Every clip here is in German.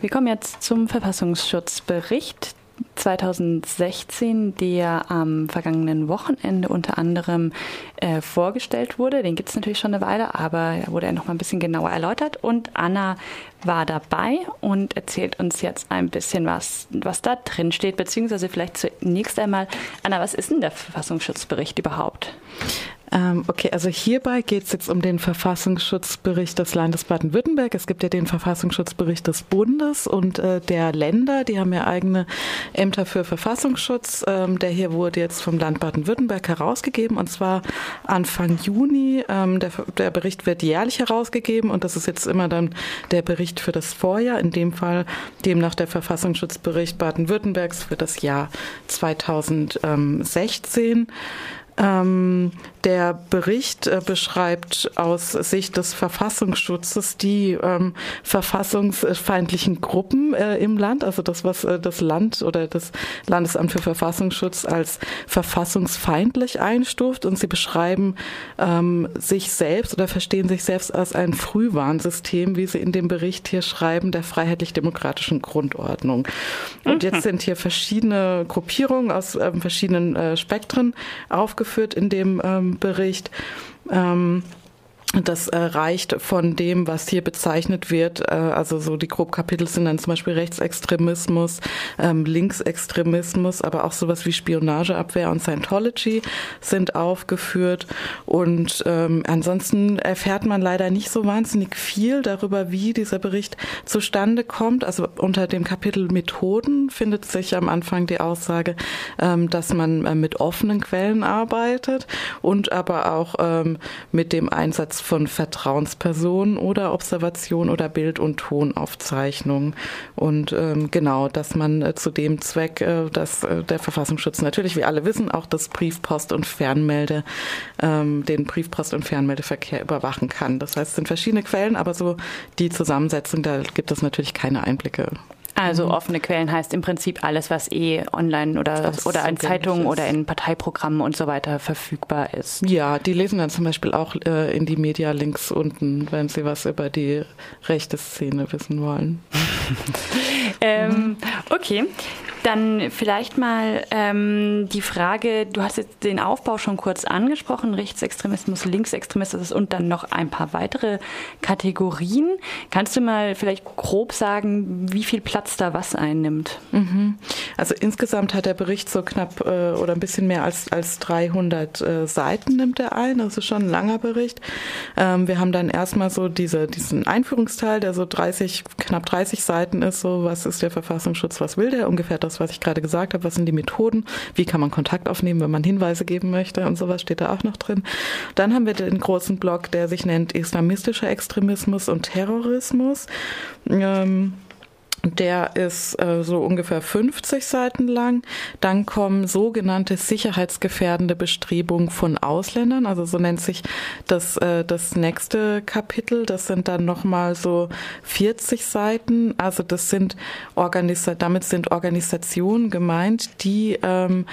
Wir kommen jetzt zum Verfassungsschutzbericht 2016, der am vergangenen Wochenende unter anderem äh, vorgestellt wurde. Den gibt es natürlich schon eine Weile, aber wurde er noch mal ein bisschen genauer erläutert. Und Anna war dabei und erzählt uns jetzt ein bisschen was, was da drin steht, beziehungsweise vielleicht zunächst einmal, Anna, was ist denn der Verfassungsschutzbericht überhaupt? Ähm, okay, also hierbei geht es jetzt um den Verfassungsschutzbericht des Landes Baden-Württemberg. Es gibt ja den Verfassungsschutzbericht des Bundes und äh, der Länder, die haben ja eigene Ämter für Verfassungsschutz. Ähm, der hier wurde jetzt vom Land Baden-Württemberg herausgegeben und zwar Anfang Juni. Ähm, der, der Bericht wird jährlich herausgegeben und das ist jetzt immer dann der Bericht für das Vorjahr, in dem Fall demnach der Verfassungsschutzbericht Baden-Württembergs für das Jahr 2016. Ähm, der Bericht äh, beschreibt aus Sicht des Verfassungsschutzes die ähm, verfassungsfeindlichen Gruppen äh, im Land, also das, was äh, das Land oder das Landesamt für Verfassungsschutz als verfassungsfeindlich einstuft. Und sie beschreiben ähm, sich selbst oder verstehen sich selbst als ein Frühwarnsystem, wie sie in dem Bericht hier schreiben, der freiheitlich-demokratischen Grundordnung. Und mhm. jetzt sind hier verschiedene Gruppierungen aus ähm, verschiedenen äh, Spektren aufgeführt in dem ähm, Bericht. Ähm, das äh, reicht von dem, was hier bezeichnet wird, äh, also so die Grobkapitel sind dann zum Beispiel Rechtsextremismus, ähm, Linksextremismus, aber auch sowas wie Spionageabwehr und Scientology sind aufgeführt. Und ähm, ansonsten erfährt man leider nicht so wahnsinnig viel darüber, wie dieser Bericht zustande kommt. Also unter dem Kapitel Methoden findet sich am Anfang die Aussage, ähm, dass man äh, mit offenen Quellen arbeitet und aber auch ähm, mit dem Einsatz von Vertrauenspersonen oder Observation oder Bild- und Tonaufzeichnung. Und ähm, genau, dass man äh, zu dem Zweck, äh, dass äh, der Verfassungsschutz natürlich, wie alle wissen, auch das Briefpost- und Fernmelde, ähm, den Briefpost- und Fernmeldeverkehr überwachen kann. Das heißt, es sind verschiedene Quellen, aber so die Zusammensetzung, da gibt es natürlich keine Einblicke. Also mhm. offene Quellen heißt im Prinzip alles, was eh online oder, oder in Zeitungen oder in Parteiprogrammen und so weiter verfügbar ist. Ja, die lesen dann zum Beispiel auch äh, in die Media-Links unten, wenn sie was über die rechte Szene wissen wollen. ähm, okay. Dann vielleicht mal ähm, die Frage, du hast jetzt den Aufbau schon kurz angesprochen, Rechtsextremismus, Linksextremismus und dann noch ein paar weitere Kategorien. Kannst du mal vielleicht grob sagen, wie viel Platz da was einnimmt? Mhm. Also insgesamt hat der Bericht so knapp äh, oder ein bisschen mehr als, als 300 äh, Seiten nimmt er ein. Das ist schon ein langer Bericht. Ähm, wir haben dann erstmal so diese, diesen Einführungsteil, der so 30, knapp 30 Seiten ist, so was ist der Verfassungsschutz, was will der, ungefähr das das, was ich gerade gesagt habe, was sind die Methoden, wie kann man Kontakt aufnehmen, wenn man Hinweise geben möchte und sowas steht da auch noch drin. Dann haben wir den großen Block, der sich nennt islamistischer Extremismus und Terrorismus. Ähm, der ist äh, so ungefähr 50 Seiten lang. Dann kommen sogenannte sicherheitsgefährdende Bestrebungen von Ausländern. Also so nennt sich das, äh, das nächste Kapitel. Das sind dann nochmal so 40 Seiten. Also das sind Organisa damit sind Organisationen gemeint, die ähm,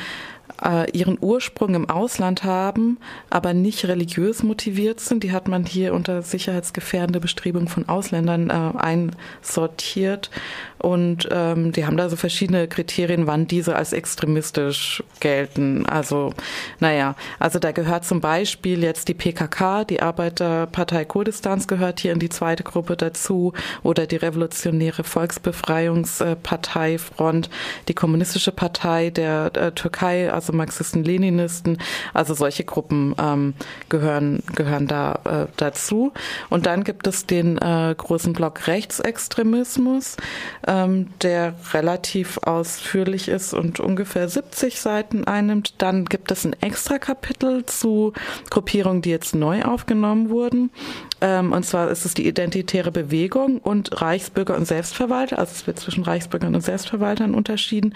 äh, ihren Ursprung im Ausland haben, aber nicht religiös motiviert sind. Die hat man hier unter sicherheitsgefährdende Bestrebungen von Ausländern äh, einsortiert. Und ähm, die haben da so verschiedene Kriterien, wann diese als extremistisch gelten. Also, naja, also da gehört zum Beispiel jetzt die PKK, die Arbeiterpartei Kurdistans gehört hier in die zweite Gruppe dazu, oder die Revolutionäre Volksbefreiungspartei Front, die Kommunistische Partei der, der Türkei, also Marxisten, Leninisten, also solche Gruppen ähm, gehören, gehören da äh, dazu. Und dann gibt es den äh, großen Block Rechtsextremismus ähm, der relativ ausführlich ist und ungefähr 70 Seiten einnimmt. Dann gibt es ein extra Kapitel zu Gruppierungen, die jetzt neu aufgenommen wurden. Ähm, und zwar ist es die identitäre Bewegung und Reichsbürger und Selbstverwalter. Also es wird zwischen Reichsbürgern und Selbstverwaltern unterschieden.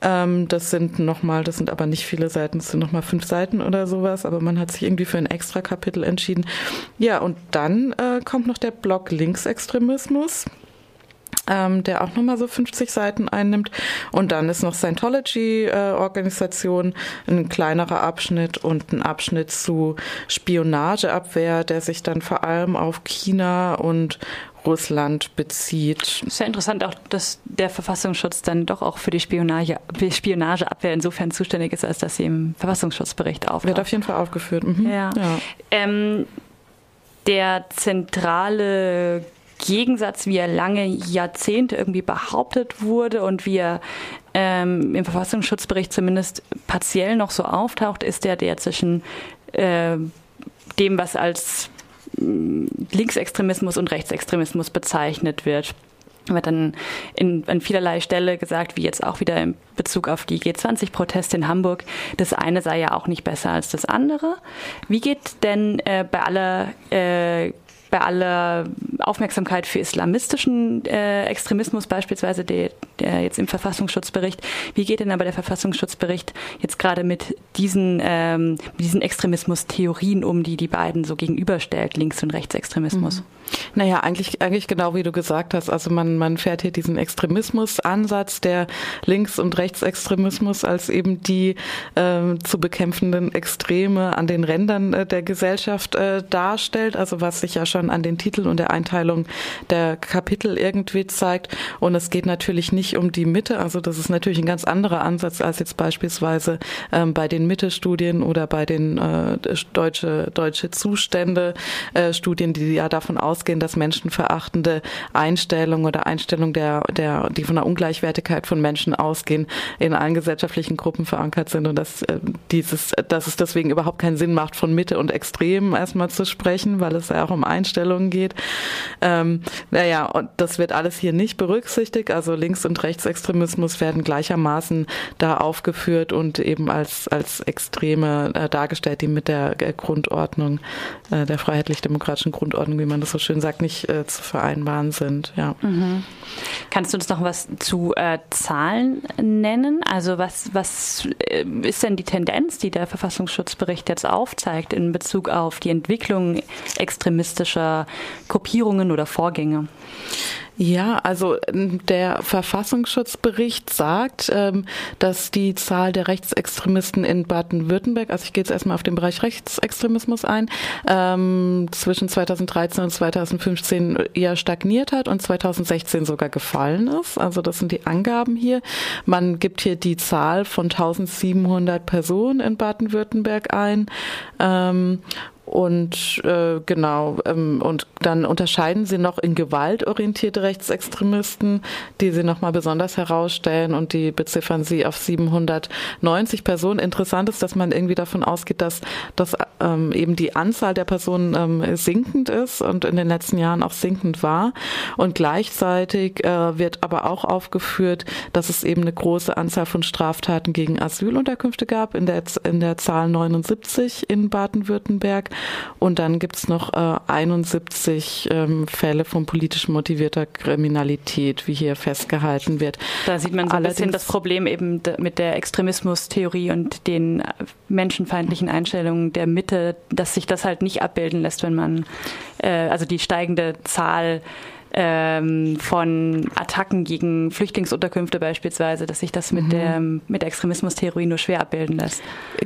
Ähm, das sind nochmal, das sind aber nicht viele Seiten, das sind nochmal fünf Seiten oder sowas, aber man hat sich irgendwie für ein extra Kapitel entschieden. Ja, und dann äh, kommt noch der Block Linksextremismus. Ähm, der auch nochmal so 50 Seiten einnimmt. Und dann ist noch Scientology-Organisation, äh, ein kleinerer Abschnitt und ein Abschnitt zu Spionageabwehr, der sich dann vor allem auf China und Russland bezieht. Ist ja interessant auch, dass der Verfassungsschutz dann doch auch für die Spionage, Spionageabwehr insofern zuständig ist, als dass sie im Verfassungsschutzbericht auftaucht. Wird auf jeden Fall aufgeführt. Mhm. Ja. ja. Ähm, der zentrale Gegensatz, wie er lange Jahrzehnte irgendwie behauptet wurde und wie er ähm, im Verfassungsschutzbericht zumindest partiell noch so auftaucht, ist der der zwischen äh, dem, was als mm, Linksextremismus und Rechtsextremismus bezeichnet wird wird dann in, an vielerlei Stelle gesagt, wie jetzt auch wieder in Bezug auf die G20-Proteste in Hamburg, das eine sei ja auch nicht besser als das andere. Wie geht denn äh, bei aller äh, bei aller Aufmerksamkeit für islamistischen äh, Extremismus beispielsweise, der, der jetzt im Verfassungsschutzbericht, wie geht denn aber der Verfassungsschutzbericht jetzt gerade mit diesen, ähm, diesen Extremismus-Theorien um, die die beiden so gegenüberstellt, Links- und Rechtsextremismus? Mhm. Naja, eigentlich, eigentlich genau wie du gesagt hast. Also man, man fährt hier diesen Extremismus-Ansatz, der Links- und Rechtsextremismus als eben die äh, zu bekämpfenden Extreme an den Rändern äh, der Gesellschaft äh, darstellt. Also was sich ja schon an den Titeln und der Einteilung der Kapitel irgendwie zeigt. Und es geht natürlich nicht um die Mitte. Also das ist natürlich ein ganz anderer Ansatz als jetzt beispielsweise ähm, bei den Mitte-Studien oder bei den äh, deutsche, deutsche Zustände äh, Studien, die ja davon ausgehen, dass menschenverachtende Einstellungen oder Einstellungen der, der, die von der Ungleichwertigkeit von Menschen ausgehen, in allen gesellschaftlichen Gruppen verankert sind und dass äh, dieses, dass es deswegen überhaupt keinen Sinn macht, von Mitte und Extremen erstmal zu sprechen, weil es ja auch um Einstellungen Einstellungen geht. Ähm, naja, und das wird alles hier nicht berücksichtigt. Also Links- und Rechtsextremismus werden gleichermaßen da aufgeführt und eben als, als Extreme äh, dargestellt, die mit der äh, Grundordnung, äh, der freiheitlich-demokratischen Grundordnung, wie man das so schön sagt, nicht äh, zu vereinbaren sind. Ja. Mhm. Kannst du uns noch was zu äh, Zahlen nennen? Also was, was äh, ist denn die Tendenz, die der Verfassungsschutzbericht jetzt aufzeigt in Bezug auf die Entwicklung extremistischer oder Kopierungen oder Vorgänge? Ja, also ähm, der Verfassungsschutzbericht sagt, ähm, dass die Zahl der Rechtsextremisten in Baden-Württemberg, also ich gehe jetzt erstmal auf den Bereich Rechtsextremismus ein, ähm, zwischen 2013 und 2015 eher stagniert hat und 2016 sogar gefallen ist. Also das sind die Angaben hier. Man gibt hier die Zahl von 1700 Personen in Baden-Württemberg ein und äh, genau, ähm, und dann unterscheiden sie noch in gewaltorientierte Rechtsextremisten, die sie nochmal besonders herausstellen und die beziffern sie auf 790 Personen. Interessant ist, dass man irgendwie davon ausgeht, dass, dass ähm, eben die Anzahl der Personen ähm, sinkend ist und in den letzten Jahren auch sinkend war. Und gleichzeitig äh, wird aber auch aufgeführt, dass es eben eine große Anzahl von Straftaten gegen Asylunterkünfte gab, in der, in der Zahl 79 in Baden-Württemberg. Und dann gibt es noch äh, 71 ähm, Fälle von politisch motivierter Kriminalität, wie hier festgehalten wird. Da sieht man so ein bisschen das Problem eben mit der Extremismustheorie und den äh, menschenfeindlichen Einstellungen der Mitte, dass sich das halt nicht abbilden lässt, wenn man äh, also die steigende Zahl ähm, von Attacken gegen Flüchtlingsunterkünfte beispielsweise, dass sich das mit, mhm. der, mit der Extremismustheorie nur schwer abbilden lässt.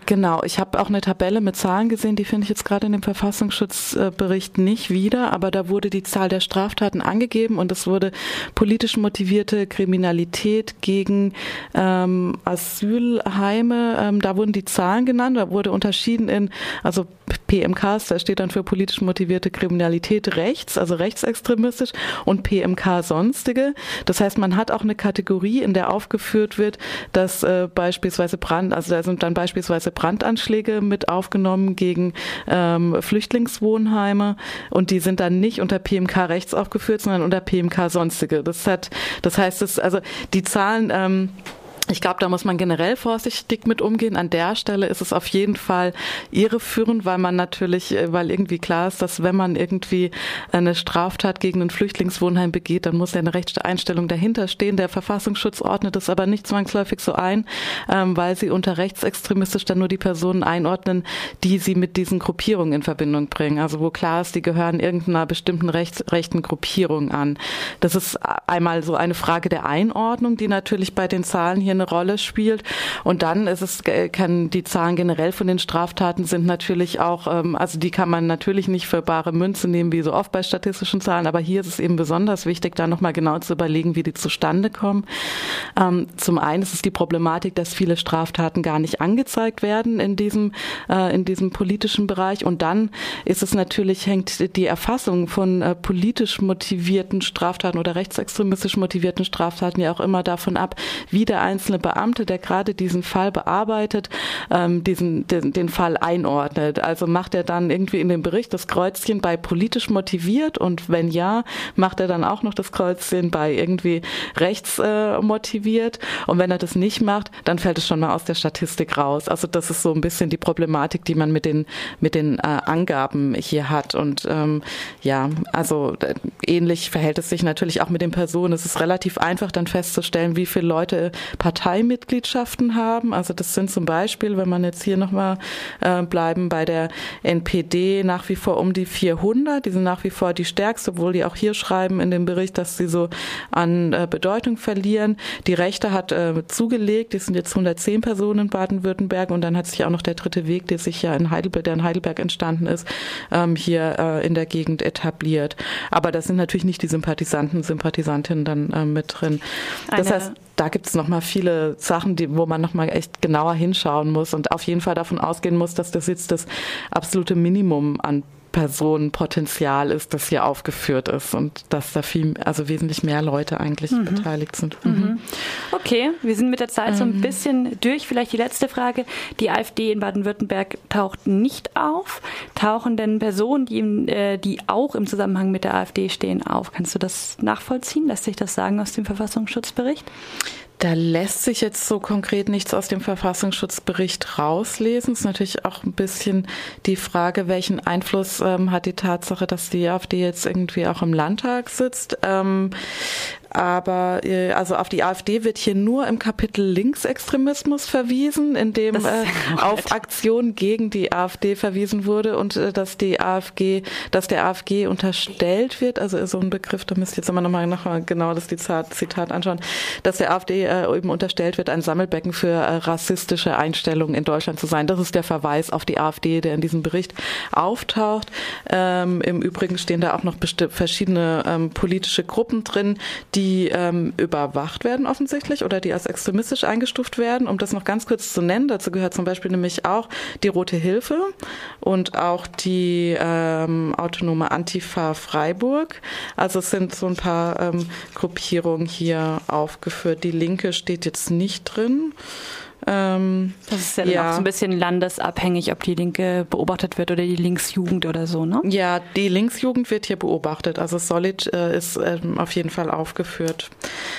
Genau, ich habe auch eine Tabelle mit Zahlen gesehen, die finde ich jetzt gerade in dem Verfassungsschutzbericht nicht wieder, aber da wurde die Zahl der Straftaten angegeben und es wurde politisch motivierte Kriminalität gegen ähm, Asylheime, ähm, da wurden die Zahlen genannt, da wurde unterschieden in, also PMKs, da steht dann für politisch motivierte Kriminalität rechts, also rechtsextremistisch und PMK sonstige. Das heißt, man hat auch eine Kategorie, in der aufgeführt wird, dass äh, beispielsweise Brand, also da sind dann beispielsweise Brandanschläge mit aufgenommen gegen ähm, Flüchtlingswohnheime und die sind dann nicht unter PMK rechts aufgeführt, sondern unter PMK sonstige. Das hat, das heißt, das, also die Zahlen ähm, ich glaube, da muss man generell vorsichtig mit umgehen. An der Stelle ist es auf jeden Fall irreführend, weil man natürlich, äh, weil irgendwie klar ist, dass wenn man irgendwie eine Straftat gegen ein Flüchtlingswohnheim begeht, dann muss ja eine Rechtseinstellung dahinter stehen. Der Verfassungsschutz ordnet es aber nicht zwangsläufig so ein, ähm, weil sie unter rechtsextremistisch dann nur die Personen einordnen, die sie mit diesen Gruppierungen in Verbindung bringen. Also wo klar ist, die gehören irgendeiner bestimmten rechts, rechten Gruppierung an. Das ist einmal so eine Frage der Einordnung, die natürlich bei den Zahlen hier eine Rolle spielt. Und dann ist es, äh, kann die Zahlen generell von den Straftaten sind natürlich auch, ähm, also die kann man natürlich nicht für bare Münze nehmen, wie so oft bei statistischen Zahlen, aber hier ist es eben besonders wichtig, da nochmal genau zu überlegen, wie die zustande kommen. Ähm, zum einen ist es die Problematik, dass viele Straftaten gar nicht angezeigt werden in diesem, äh, in diesem politischen Bereich. Und dann ist es natürlich, hängt die Erfassung von äh, politisch motivierten Straftaten oder rechtsextremistisch motivierten Straftaten ja auch immer davon ab, wie der einzelne einzelne Beamte, der gerade diesen Fall bearbeitet, ähm, diesen, den, den Fall einordnet. Also macht er dann irgendwie in dem Bericht das Kreuzchen bei politisch motiviert und wenn ja, macht er dann auch noch das Kreuzchen bei irgendwie rechts äh, motiviert und wenn er das nicht macht, dann fällt es schon mal aus der Statistik raus. Also das ist so ein bisschen die Problematik, die man mit den mit den äh, Angaben hier hat und ähm, ja, also äh, ähnlich verhält es sich natürlich auch mit den Personen. Es ist relativ einfach dann festzustellen, wie viele Leute Parteimitgliedschaften haben. Also das sind zum Beispiel, wenn man jetzt hier nochmal äh, bleiben bei der NPD nach wie vor um die 400. Die sind nach wie vor die stärkste, obwohl die auch hier schreiben in dem Bericht, dass sie so an äh, Bedeutung verlieren. Die Rechte hat äh, zugelegt. Die sind jetzt 110 Personen in Baden-Württemberg und dann hat sich auch noch der dritte Weg, der sich ja in Heidelberg, der in Heidelberg entstanden ist, ähm, hier äh, in der Gegend etabliert. Aber das sind natürlich nicht die Sympathisanten, Sympathisantinnen dann äh, mit drin. Das heißt, da gibt es nochmal viele Sachen, die, wo man nochmal echt genauer hinschauen muss und auf jeden Fall davon ausgehen muss, dass das jetzt das absolute Minimum an Personenpotenzial ist, das hier aufgeführt ist und dass da viel, also wesentlich mehr Leute eigentlich mhm. beteiligt sind. Mhm. mhm. Okay, wir sind mit der Zeit ähm. so ein mhm. bisschen durch. Vielleicht die letzte Frage. Die AfD in Baden-Württemberg taucht nicht auf. Tauchen denn Personen, die, äh, die auch im Zusammenhang mit der AfD stehen, auf? Kannst du das nachvollziehen? Lässt sich das sagen aus dem Verfassungsschutzbericht? Da lässt sich jetzt so konkret nichts aus dem Verfassungsschutzbericht rauslesen. Es ist natürlich auch ein bisschen die Frage, welchen Einfluss ähm, hat die Tatsache, dass die AfD jetzt irgendwie auch im Landtag sitzt. Ähm, aber äh, also auf die AfD wird hier nur im Kapitel Linksextremismus verwiesen, in dem äh, auf Aktionen gegen die AfD verwiesen wurde und äh, dass die AfG, dass der AfG unterstellt wird, also so ein Begriff, da müsst ihr jetzt immer nochmal noch mal genau das Zitat anschauen, dass der AfD äh, eben unterstellt wird, ein Sammelbecken für äh, rassistische Einstellungen in Deutschland zu sein. Das ist der Verweis auf die AfD, der in diesem Bericht auftaucht. Ähm, Im Übrigen stehen da auch noch verschiedene ähm, politische Gruppen drin, die ähm, überwacht werden offensichtlich oder die als extremistisch eingestuft werden. Um das noch ganz kurz zu nennen, dazu gehört zum Beispiel nämlich auch die Rote Hilfe und auch die ähm, autonome Antifa Freiburg. Also es sind so ein paar ähm, Gruppierungen hier aufgeführt. Die Linke steht jetzt nicht drin. Ähm, das ist ja, dann ja. auch so ein bisschen landesabhängig, ob die Linke beobachtet wird oder die Linksjugend oder so, ne? Ja, die Linksjugend wird hier beobachtet. Also Solid äh, ist ähm, auf jeden Fall aufgeführt.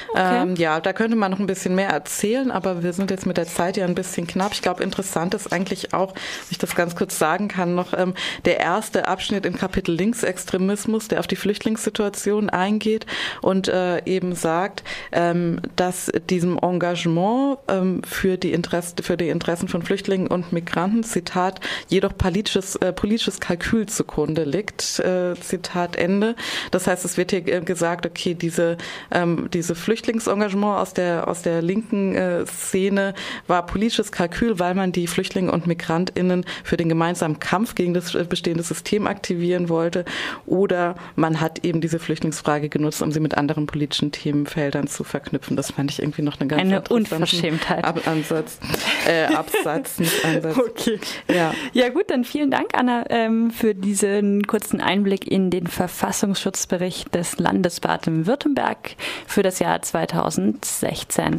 Okay. Ähm, ja, da könnte man noch ein bisschen mehr erzählen, aber wir sind jetzt mit der Zeit ja ein bisschen knapp. Ich glaube, interessant ist eigentlich auch, wenn ich das ganz kurz sagen kann, noch ähm, der erste Abschnitt im Kapitel Linksextremismus, der auf die Flüchtlingssituation eingeht und äh, eben sagt, ähm, dass diesem Engagement ähm, für die Interesse, für die Interessen von Flüchtlingen und Migranten, Zitat, jedoch politisches, äh, politisches Kalkül zugrunde liegt, äh, Zitat Ende. Das heißt, es wird hier äh, gesagt, okay, diese, ähm, diese Flüchtlingsengagement aus der, aus der linken äh, Szene war politisches Kalkül, weil man die Flüchtlinge und MigrantInnen für den gemeinsamen Kampf gegen das äh, bestehende System aktivieren wollte oder man hat eben diese Flüchtlingsfrage genutzt, um sie mit anderen politischen Themenfeldern zu verknüpfen. Das fand ich irgendwie noch eine ganz eine Unverschämtheit. Ansatz. Absatz, äh, Absatz, nicht Einsatz. Okay. Ja. ja gut, dann vielen Dank, Anna, ähm, für diesen kurzen Einblick in den Verfassungsschutzbericht des Landes Baden-Württemberg für das Jahr 2016.